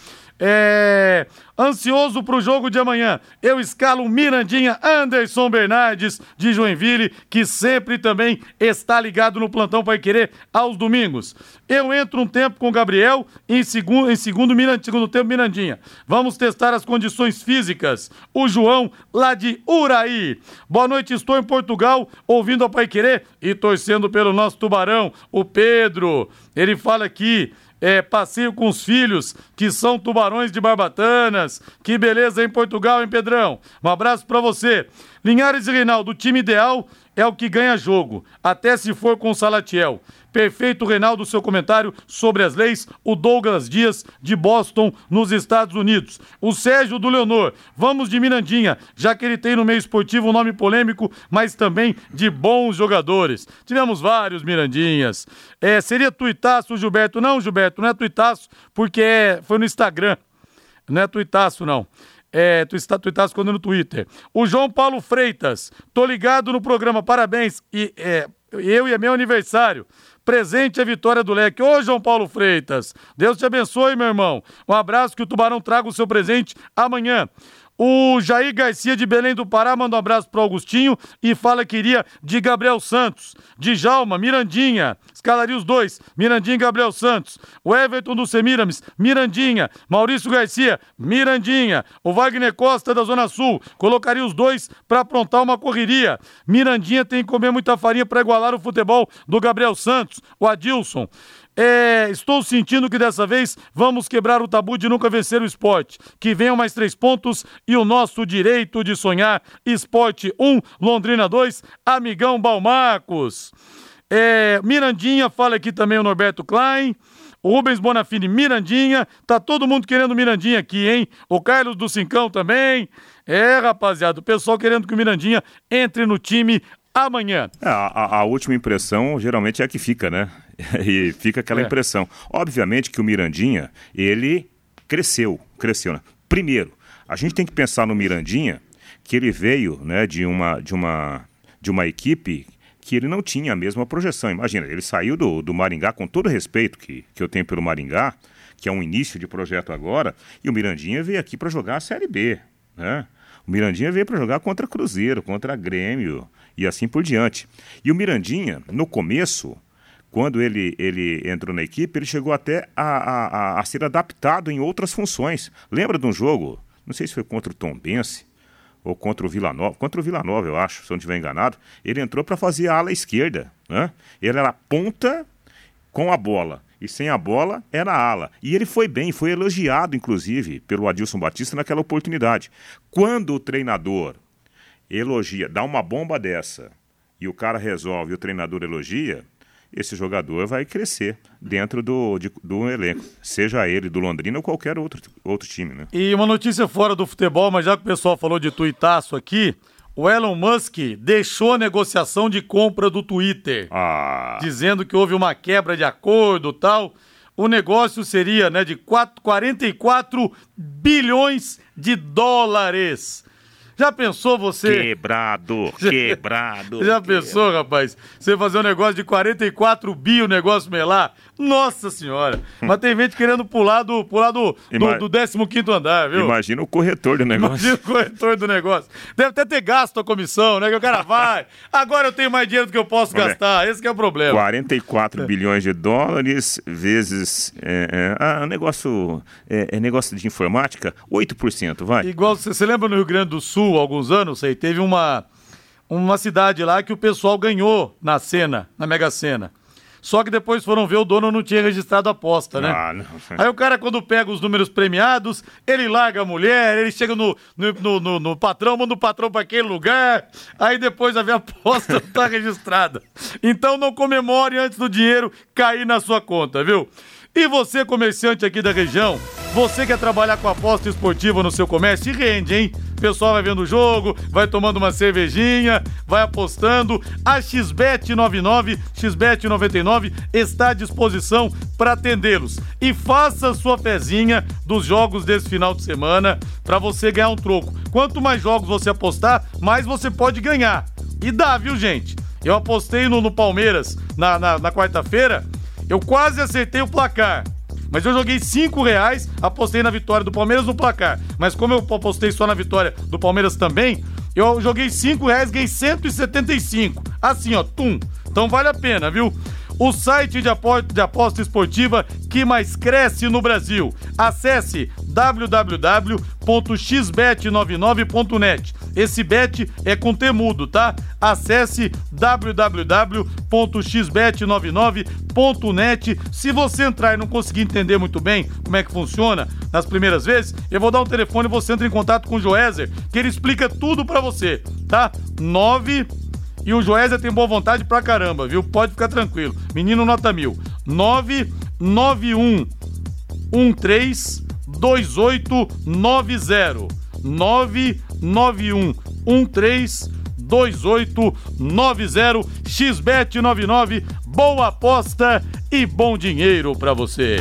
É... Ansioso para o jogo de amanhã. Eu escalo Mirandinha Anderson Bernardes de Joinville, que sempre também está ligado no plantão para querer aos domingos. Eu entro um tempo com o Gabriel em segundo, em segundo, segundo tempo Mirandinha. Vamos testar as condições físicas. O João lá de Uraí. Boa noite, estou em Portugal ouvindo a Pai Querer e torcendo pelo nosso tubarão, o Pedro. Ele fala aqui é, passeio com os filhos, que são tubarões de barbatanas. Que beleza em Portugal, hein, Pedrão? Um abraço para você. Linhares e Reinaldo, o time ideal é o que ganha jogo, até se for com o Salatiel. Perfeito, Reinaldo, seu comentário sobre as leis. O Douglas Dias, de Boston, nos Estados Unidos. O Sérgio do Leonor, vamos de Mirandinha, já que ele tem no meio esportivo um nome polêmico, mas também de bons jogadores. Tivemos vários Mirandinhas. É, seria tuitaço, Gilberto? Não, Gilberto, não é tuitaço, porque é, foi no Instagram. Não é tuitaço, não. É, tu está, tu está escondendo no Twitter. O João Paulo Freitas, tô ligado no programa, parabéns. E é, eu e é meu aniversário. Presente a vitória do Leque. Ô, João Paulo Freitas, Deus te abençoe, meu irmão. Um abraço, que o Tubarão traga o seu presente amanhã. O Jair Garcia de Belém do Pará manda um abraço pro Augustinho e fala que iria de Gabriel Santos, de Jalma, Mirandinha, escalaria os dois, Mirandinha e Gabriel Santos. O Everton do Semiramis, Mirandinha. Maurício Garcia, Mirandinha. O Wagner Costa da Zona Sul, colocaria os dois para aprontar uma correria. Mirandinha tem que comer muita farinha para igualar o futebol do Gabriel Santos, o Adilson. É, estou sentindo que dessa vez vamos quebrar o tabu de nunca vencer o esporte. Que venham mais três pontos e o nosso direito de sonhar. Esporte 1, Londrina 2, Amigão Balmarcos. É, Mirandinha, fala aqui também o Norberto Klein. O Rubens Bonafini, Mirandinha. Tá todo mundo querendo Mirandinha aqui, hein? O Carlos do Cincão também. É, rapaziada, o pessoal querendo que o Mirandinha entre no time amanhã. É, a, a, última impressão geralmente é a que fica, né? e fica aquela é. impressão. Obviamente que o Mirandinha, ele cresceu, cresceu, né? Primeiro, a gente tem que pensar no Mirandinha, que ele veio, né, de uma, de uma, de uma equipe que ele não tinha a mesma projeção. Imagina, ele saiu do, do Maringá, com todo o respeito que, que eu tenho pelo Maringá, que é um início de projeto agora, e o Mirandinha veio aqui para jogar a Série B, né? O Mirandinha veio para jogar contra Cruzeiro, contra Grêmio e assim por diante. E o Mirandinha, no começo, quando ele, ele entrou na equipe, ele chegou até a, a, a, ser adaptado em outras funções. Lembra de um jogo, não sei se foi contra o Tom Bense ou contra o Vila Nova, contra o Vila Nova, eu acho, se eu não estiver enganado, ele entrou para fazer a ala esquerda. Né? Ele era ponta com a bola. E sem a bola era ala. E ele foi bem, foi elogiado, inclusive, pelo Adilson Batista naquela oportunidade. Quando o treinador elogia, dá uma bomba dessa, e o cara resolve, o treinador elogia, esse jogador vai crescer dentro do, de, do elenco, seja ele do Londrina ou qualquer outro, outro time. Né? E uma notícia fora do futebol, mas já que o pessoal falou de tuitaço aqui, o Elon Musk deixou a negociação de compra do Twitter, ah. dizendo que houve uma quebra de acordo tal. O negócio seria né, de 4, 44 bilhões de dólares. Já pensou você. Quebrado, quebrado. Já pensou, rapaz? Você fazer um negócio de 44 bi o negócio melar? Nossa senhora. Mas tem gente querendo pular do, pular do, Ima... do, do 15 andar, viu? Imagina o corretor do negócio. Imagina o corretor do negócio. Deve até ter gasto a comissão, né? Que o cara vai. Agora eu tenho mais dinheiro do que eu posso gastar. Esse é o problema. 44 bilhões de dólares vezes. É, é, ah, negócio. É, é, negócio de informática, 8%, vai. Igual você lembra no Rio Grande do Sul, alguns anos, aí, teve uma. Uma cidade lá que o pessoal ganhou na cena, na Mega Sena. Só que depois foram ver, o dono não tinha registrado a aposta, né? Ah, não. Aí o cara, quando pega os números premiados, ele larga a mulher, ele chega no, no, no, no, no patrão, manda o patrão para aquele lugar, aí depois a aposta não tá registrada. Então não comemore antes do dinheiro cair na sua conta, viu? E você, comerciante aqui da região, você quer trabalhar com aposta esportiva no seu comércio? E rende, hein? O pessoal vai vendo o jogo, vai tomando uma cervejinha, vai apostando. A XBET 99, XBET 99 está à disposição para atendê-los. E faça sua fezinha dos jogos desse final de semana para você ganhar um troco. Quanto mais jogos você apostar, mais você pode ganhar. E dá, viu, gente? Eu apostei no, no Palmeiras na, na, na quarta-feira eu quase acertei o placar. Mas eu joguei 5 reais, apostei na vitória do Palmeiras no placar. Mas como eu apostei só na vitória do Palmeiras também, eu joguei 5 reais, ganhei 175. Assim, ó, tum. Então vale a pena, viu? o site de aposta, de aposta esportiva que mais cresce no Brasil. Acesse www.xbet99.net. Esse bet é com temudo, tá? Acesse www.xbet99.net. Se você entrar e não conseguir entender muito bem como é que funciona nas primeiras vezes, eu vou dar um telefone e você entra em contato com o Joézer, que ele explica tudo para você, tá? 9 e o Joésia tem boa vontade pra caramba, viu? Pode ficar tranquilo. Menino nota mil. 991 13 2890. 991 13 2890 XBET 99. Boa aposta e bom dinheiro para você.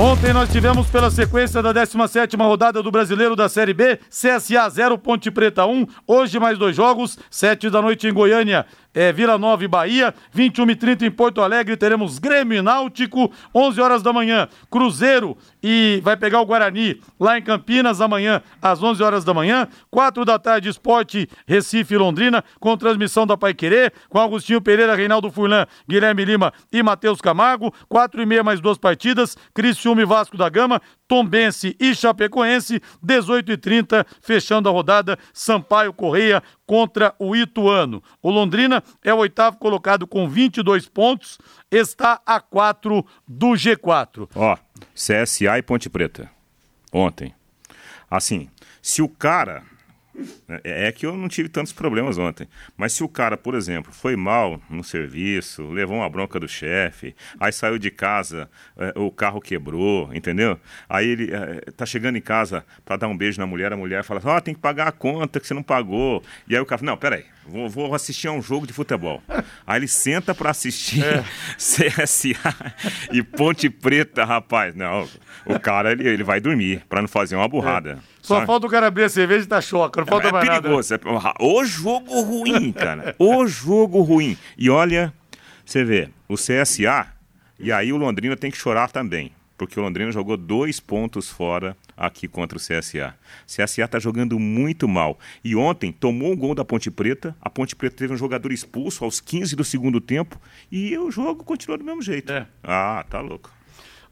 Ontem nós tivemos pela sequência da 17ª rodada do Brasileiro da Série B, CSA 0, Ponte Preta 1. Hoje mais dois jogos, 7 da noite em Goiânia, é, Vila Nova e Bahia, 21 e 30 em Porto Alegre, teremos Grêmio e Náutico, 11 horas da manhã, Cruzeiro e vai pegar o Guarani lá em Campinas amanhã, às 11 horas da manhã, 4 da tarde, Esporte Recife e Londrina, com transmissão da Pai Querer, com Agostinho Pereira, Reinaldo Furlan, Guilherme Lima e Matheus Camargo, 4 e meia mais duas partidas, Criciúma e Vasco da Gama, Tombense e Chapecoense, 18 e 30 fechando a rodada, Sampaio Correia contra o Ituano. O Londrina é o oitavo colocado com 22 pontos, está a 4 do G4. Ó, CSA e Ponte Preta. Ontem. Assim, se o cara é, é que eu não tive tantos problemas ontem. Mas se o cara, por exemplo, foi mal no serviço, levou uma bronca do chefe, aí saiu de casa, é, o carro quebrou, entendeu? Aí ele é, tá chegando em casa para dar um beijo na mulher, a mulher fala assim: Ó, oh, tem que pagar a conta que você não pagou. E aí o cara fala: Não, peraí, vou, vou assistir a um jogo de futebol. aí ele senta para assistir é. CSA e Ponte Preta, rapaz. Não, o cara ele, ele vai dormir para não fazer uma burrada. É. Só falta o cara abrir a cerveja e tá choca, não falta é, mais perigoso, nada. É, o jogo ruim, cara. O jogo ruim. E olha, você vê, o CSA, e aí o Londrina tem que chorar também. Porque o Londrina jogou dois pontos fora aqui contra o CSA. O CSA está jogando muito mal. E ontem tomou um gol da Ponte Preta. A Ponte Preta teve um jogador expulso aos 15 do segundo tempo. E o jogo continuou do mesmo jeito. É. Ah, tá louco.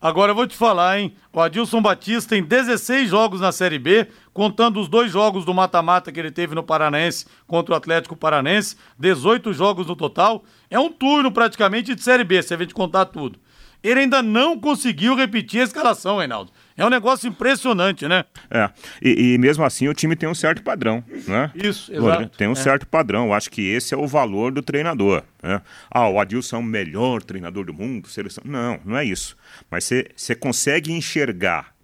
Agora eu vou te falar, hein? O Adilson Batista tem 16 jogos na Série B, contando os dois jogos do mata-mata que ele teve no Paranaense contra o Atlético Paranense, 18 jogos no total. É um turno praticamente de Série B, se a gente contar tudo. Ele ainda não conseguiu repetir a escalação, Reinaldo. É um negócio impressionante, né? É. E, e, mesmo assim o time tem um certo padrão, né? Isso, exato. Tem um é. certo padrão. Eu acho que esse é o valor do treinador. Né? Ah, o Adilson é o melhor treinador do mundo, seleção. Não, não é isso. Mas você consegue enxergar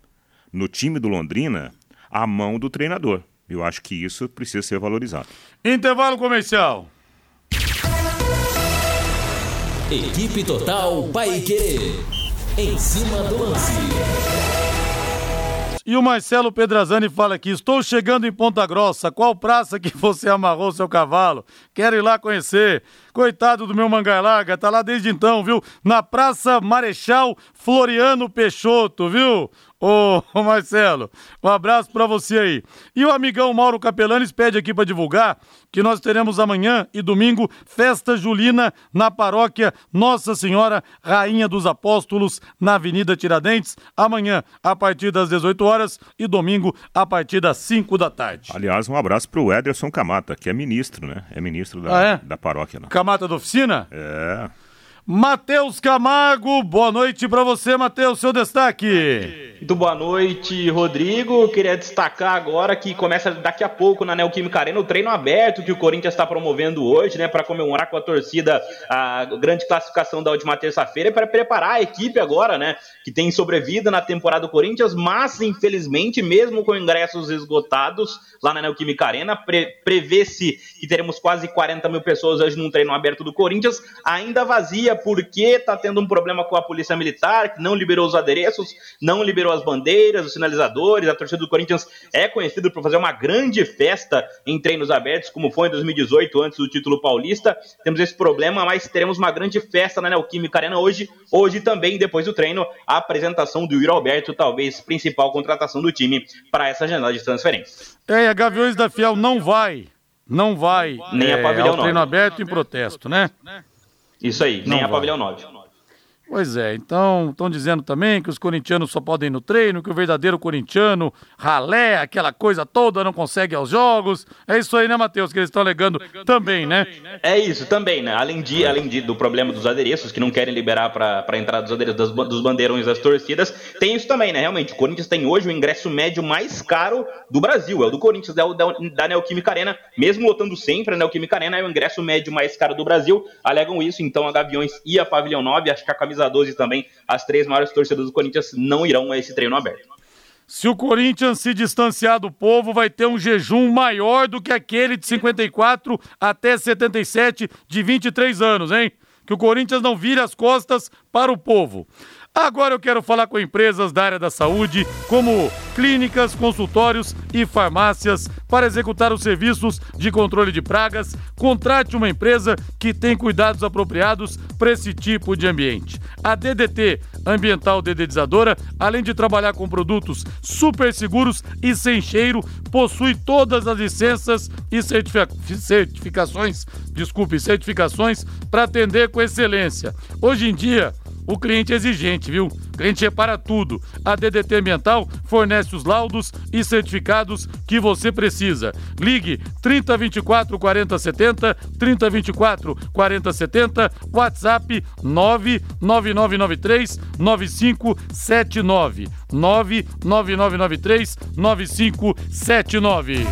no time do Londrina a mão do treinador. Eu acho que isso precisa ser valorizado. Intervalo comercial. Equipe Total Paique. Em cima do lance. E o Marcelo Pedrazani fala aqui: estou chegando em Ponta Grossa. Qual praça que você amarrou seu cavalo? Quero ir lá conhecer. Coitado do meu Mangarlaga, tá lá desde então, viu? Na Praça Marechal Floriano Peixoto, viu? Ô, ô Marcelo, um abraço para você aí. E o amigão Mauro Capelanes pede aqui para divulgar que nós teremos amanhã e domingo festa julina na paróquia Nossa Senhora Rainha dos Apóstolos, na Avenida Tiradentes, amanhã a partir das 18 horas e domingo a partir das 5 da tarde. Aliás, um abraço pro Ederson Camata, que é ministro, né? É ministro da, ah, é? da paróquia. Né? Camata da oficina? É. Matheus Camargo, boa noite para você, Matheus, seu destaque. Muito boa noite, Rodrigo. Queria destacar agora que começa daqui a pouco na Neoquímica Arena o treino aberto que o Corinthians está promovendo hoje, né, para comemorar com a torcida a grande classificação da última terça-feira e para preparar a equipe agora, né, que tem sobrevida na temporada do Corinthians, mas infelizmente, mesmo com ingressos esgotados lá na Neoquímica Arena, pre prevê-se que teremos quase 40 mil pessoas hoje num treino aberto do Corinthians, ainda vazia porque está tendo um problema com a Polícia Militar, que não liberou os adereços, não liberou as bandeiras, os sinalizadores. A torcida do Corinthians é conhecida por fazer uma grande festa em treinos abertos, como foi em 2018, antes do título paulista. Temos esse problema, mas teremos uma grande festa na Neoquímica Arena hoje. Hoje também, depois do treino, a apresentação do Yuri Alberto, talvez principal contratação do time para essa janela de transferência. É, a Gaviões da Fiel não vai não vai nem é, a pavilhão ao treino aberto em protesto, né? Isso aí, nem a pavilhão 9. Pois é, então estão dizendo também que os corintianos só podem ir no treino, que o verdadeiro corintiano ralé, aquela coisa toda, não consegue aos jogos. É isso aí, né, Matheus, que eles estão alegando também, né? É isso, também, né? Além, de, além de, do problema dos adereços, que não querem liberar para a entrada dos adereços das, dos bandeirões das torcidas, tem isso também, né? Realmente, o Corinthians tem hoje o ingresso médio mais caro do Brasil, é o do Corinthians, é o da, da Neoquímica Arena, mesmo lotando sempre a Neoquímica Arena, é o ingresso médio mais caro do Brasil. Alegam isso, então a Gaviões e a Pavilhão 9, acho que a camisa 12 também, as três maiores torcidas do Corinthians não irão a esse treino aberto. Se o Corinthians se distanciar do povo, vai ter um jejum maior do que aquele de 54 até 77, de 23 anos, hein? Que o Corinthians não vire as costas para o povo. Agora eu quero falar com empresas da área da saúde, como clínicas, consultórios e farmácias, para executar os serviços de controle de pragas. Contrate uma empresa que tem cuidados apropriados para esse tipo de ambiente. A DDT Ambiental Dedetizadora, além de trabalhar com produtos super seguros e sem cheiro, possui todas as licenças e certificações, desculpe, certificações para atender com excelência. Hoje em dia, o cliente é exigente, viu? O cliente repara tudo. A DDT Ambiental fornece os laudos e certificados que você precisa. Ligue 3024 4070, 3024 4070, WhatsApp 99993 9579. 99993 9579.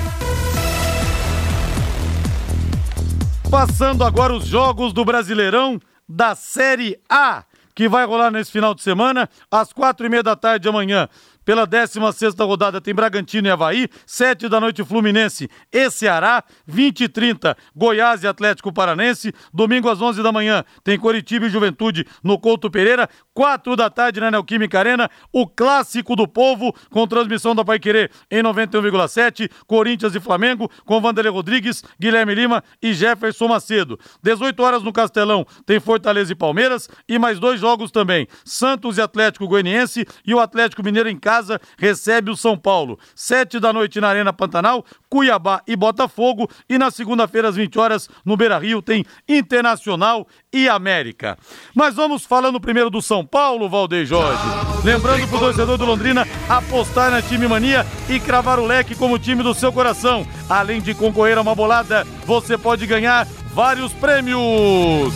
Passando agora os jogos do Brasileirão da Série A que vai rolar nesse final de semana, às quatro e meia da tarde de amanhã. Pela 16 rodada tem Bragantino e Havaí, 7 da noite Fluminense e Ceará, 20 e 30 Goiás e Atlético Paranense, domingo às 11 da manhã tem Coritiba e Juventude no Couto Pereira, 4 da tarde na Neoquímica Arena, o clássico do povo com transmissão da Paiquerê em 91,7, Corinthians e Flamengo com Vanderlei Rodrigues, Guilherme Lima e Jefferson Macedo. 18 horas no Castelão tem Fortaleza e Palmeiras e mais dois jogos também, Santos e Atlético Goianiense e o Atlético Mineiro em casa casa recebe o São Paulo. Sete da noite na Arena Pantanal, Cuiabá e Botafogo. E na segunda-feira, às 20 horas, no Beira Rio, tem Internacional e América. Mas vamos falando primeiro do São Paulo, Valdeir Jorge. Lembrando pro torcedor do Londrina apostar na time mania e cravar o leque como time do seu coração. Além de concorrer a uma bolada, você pode ganhar vários prêmios.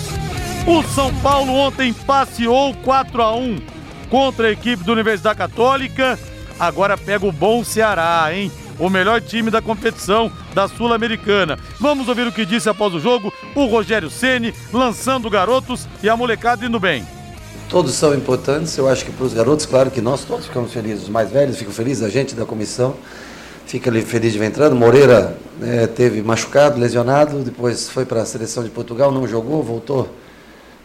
O São Paulo ontem passeou 4 a 1 contra a equipe da Universidade Católica. Agora pega o bom Ceará, hein? O melhor time da competição da Sul-Americana. Vamos ouvir o que disse após o jogo o Rogério Ceni lançando garotos e a molecada indo bem. Todos são importantes, eu acho que para os garotos, claro que nós todos ficamos felizes. Os mais velhos ficam felizes, a gente da comissão fica feliz de ver entrando. Moreira né, teve machucado, lesionado, depois foi para a seleção de Portugal, não jogou, voltou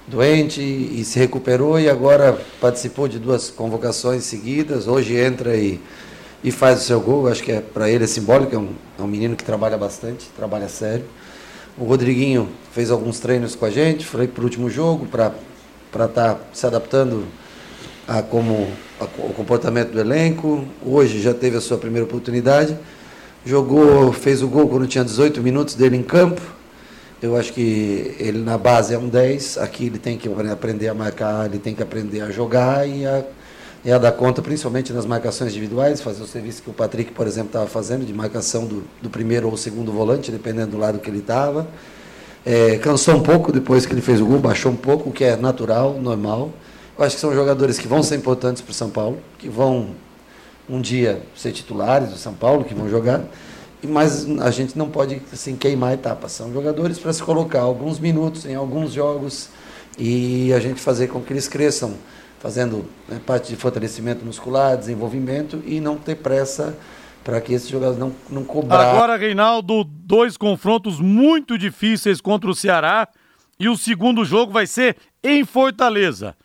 doente e se recuperou e agora participou de duas convocações seguidas. Hoje entra e, e faz o seu gol. Acho que é para ele é simbólico. É um, é um menino que trabalha bastante, trabalha sério. O Rodriguinho fez alguns treinos com a gente, foi para o último jogo para estar tá se adaptando a como a, o comportamento do elenco. Hoje já teve a sua primeira oportunidade. Jogou, fez o gol quando tinha 18 minutos dele em campo eu acho que ele na base é um 10, aqui ele tem que aprender a marcar, ele tem que aprender a jogar e a, e a dar conta, principalmente nas marcações individuais, fazer o serviço que o Patrick, por exemplo, estava fazendo, de marcação do, do primeiro ou segundo volante, dependendo do lado que ele estava. É, cansou um pouco depois que ele fez o gol, baixou um pouco, o que é natural, normal. Eu acho que são jogadores que vão ser importantes para o São Paulo, que vão um dia ser titulares do São Paulo, que vão jogar mas a gente não pode assim, queimar etapas. São jogadores para se colocar alguns minutos em alguns jogos e a gente fazer com que eles cresçam, fazendo né, parte de fortalecimento muscular, desenvolvimento e não ter pressa para que esses jogadores não, não cobrar. Agora, Reinaldo, dois confrontos muito difíceis contra o Ceará e o segundo jogo vai ser em Fortaleza.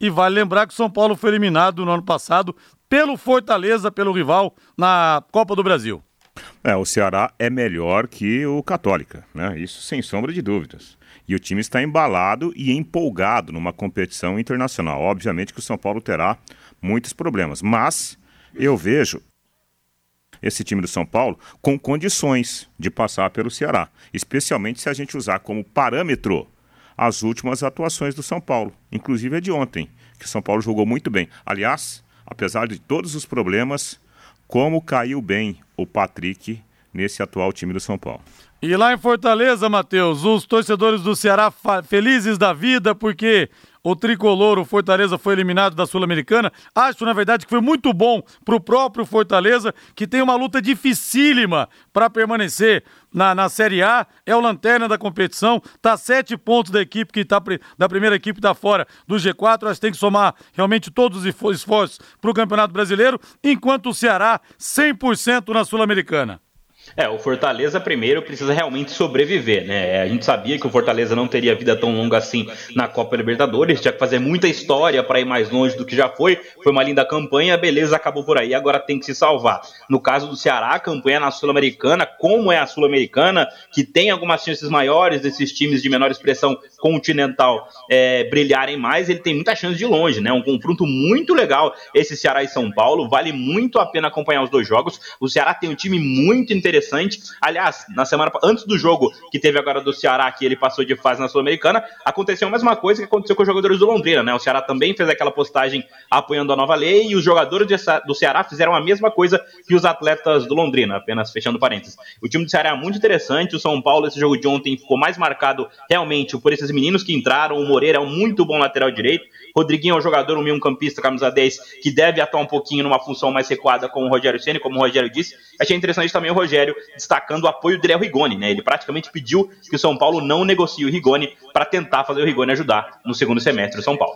E vale lembrar que o São Paulo foi eliminado no ano passado pelo Fortaleza, pelo rival, na Copa do Brasil. É, o Ceará é melhor que o Católica, né? Isso sem sombra de dúvidas. E o time está embalado e empolgado numa competição internacional. Obviamente que o São Paulo terá muitos problemas, mas eu vejo esse time do São Paulo com condições de passar pelo Ceará, especialmente se a gente usar como parâmetro as últimas atuações do São Paulo, inclusive a de ontem, que o São Paulo jogou muito bem. Aliás, apesar de todos os problemas, como caiu bem o Patrick nesse atual time do São Paulo. E lá em Fortaleza, Matheus, os torcedores do Ceará felizes da vida porque o tricolor, o Fortaleza, foi eliminado da Sul-Americana. Acho, na verdade, que foi muito bom para o próprio Fortaleza, que tem uma luta dificílima para permanecer na, na Série A. É o lanterna da competição, tá sete pontos da equipe que tá da primeira equipe que tá fora do G4. Acho que tem que somar realmente todos os esforços para o Campeonato Brasileiro, enquanto o Ceará 100% na Sul-Americana. É, o Fortaleza primeiro precisa realmente sobreviver, né? A gente sabia que o Fortaleza não teria vida tão longa assim na Copa Libertadores, tinha que fazer muita história para ir mais longe do que já foi. Foi uma linda campanha, beleza, acabou por aí, agora tem que se salvar. No caso do Ceará, a campanha na Sul-Americana, como é a Sul-Americana, que tem algumas chances maiores desses times de menor expressão continental é, brilharem mais, ele tem muita chance de longe, né? Um confronto muito legal esse Ceará e São Paulo, vale muito a pena acompanhar os dois jogos. O Ceará tem um time muito interessante interessante. Aliás, na semana antes do jogo que teve agora do Ceará, que ele passou de fase na Sul-Americana, aconteceu a mesma coisa que aconteceu com os jogadores do Londrina, né? O Ceará também fez aquela postagem apoiando a nova lei e os jogadores do Ceará fizeram a mesma coisa que os atletas do Londrina, apenas fechando parênteses. O time do Ceará é muito interessante, o São Paulo, esse jogo de ontem ficou mais marcado realmente por esses meninos que entraram. O Moreira é um muito bom lateral direito. Rodriguinho é um jogador, um meio campista, camisa 10, que deve atuar um pouquinho numa função mais recuada com o Rogério Ceni, como o Rogério disse. Achei interessante também o Rogério destacando o apoio do Léo Rigoni, né? Ele praticamente pediu que o São Paulo não negocie o Rigoni para tentar fazer o Rigoni ajudar no segundo semestre do São Paulo.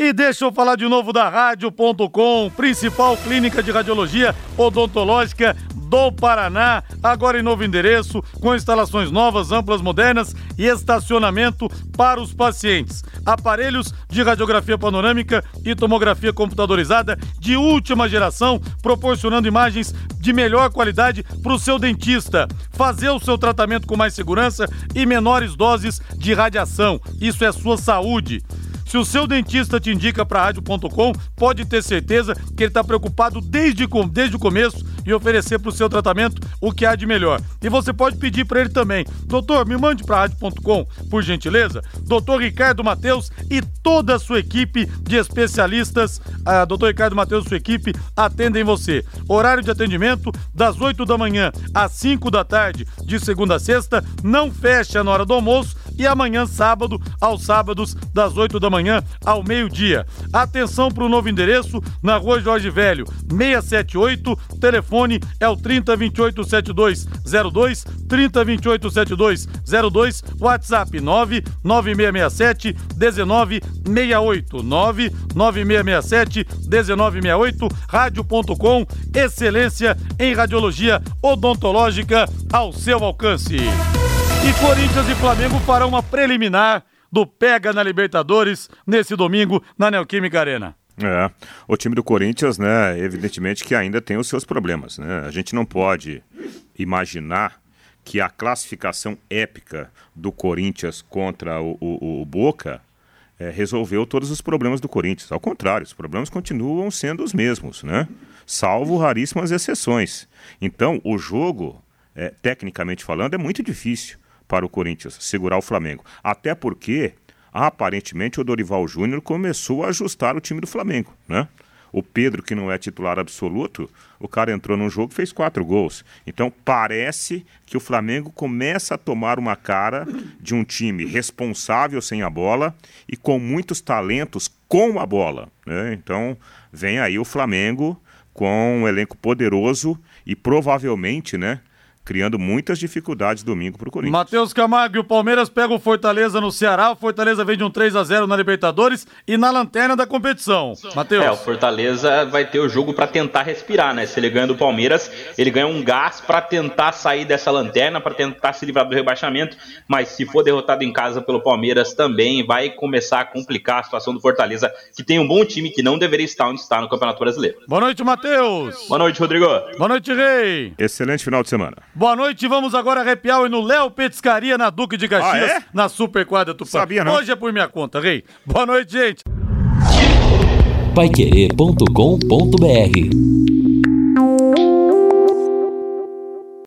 E deixa eu falar de novo da Rádio.com, principal clínica de radiologia odontológica do Paraná, agora em novo endereço, com instalações novas, amplas, modernas e estacionamento para os pacientes. Aparelhos de radiografia panorâmica e tomografia computadorizada de última geração, proporcionando imagens de melhor qualidade para o seu dentista. Fazer o seu tratamento com mais segurança e menores doses de radiação. Isso é sua saúde. Se o seu dentista te indica para rádio.com, pode ter certeza que ele está preocupado desde, desde o começo em oferecer para o seu tratamento o que há de melhor. E você pode pedir para ele também, doutor, me mande para rádio.com, por gentileza. Doutor Ricardo Mateus e toda a sua equipe de especialistas, a doutor Ricardo Mateus e sua equipe atendem você. Horário de atendimento das 8 da manhã às 5 da tarde, de segunda a sexta, não fecha na hora do almoço e amanhã, sábado, aos sábados, das 8 da manhã ao meio-dia. Atenção para o novo endereço, na rua Jorge Velho, 678, telefone é o 30287202, 30287202, WhatsApp 99667 1968, 99667 1968, rádio.com, excelência em radiologia odontológica ao seu alcance. E Corinthians e Flamengo farão uma preliminar do Pega na Libertadores nesse domingo na Neoquímica Arena. É, o time do Corinthians, né, evidentemente que ainda tem os seus problemas, né? A gente não pode imaginar que a classificação épica do Corinthians contra o, o, o Boca é, resolveu todos os problemas do Corinthians. Ao contrário, os problemas continuam sendo os mesmos, né? Salvo raríssimas exceções. Então, o jogo, é, tecnicamente falando, é muito difícil para o Corinthians segurar o Flamengo. Até porque, aparentemente, o Dorival Júnior começou a ajustar o time do Flamengo, né? O Pedro, que não é titular absoluto, o cara entrou num jogo e fez quatro gols. Então parece que o Flamengo começa a tomar uma cara de um time responsável sem a bola e com muitos talentos com a bola. Né? Então vem aí o Flamengo com um elenco poderoso e provavelmente, né? Criando muitas dificuldades domingo para o Corinthians. Matheus Camargo e o Palmeiras pegam o Fortaleza no Ceará. O Fortaleza vem de um 3 a 0 na Libertadores e na lanterna da competição. Matheus. É, o Fortaleza vai ter o jogo para tentar respirar, né? Se ele ganha do Palmeiras, ele ganha um gás para tentar sair dessa lanterna, para tentar se livrar do rebaixamento. Mas se for derrotado em casa pelo Palmeiras, também vai começar a complicar a situação do Fortaleza, que tem um bom time que não deveria estar onde está no Campeonato Brasileiro. Boa noite, Matheus. Boa noite, Rodrigo. Boa noite, Rei. Excelente final de semana. Boa noite, vamos agora arrepiar no Léo Petiscaria, na Duque de Caxias, Ah, é? na Super Quadra Tupã. Sabia, não. Hoje é por minha conta, Rei. Boa noite, gente. Paiquerê.com.br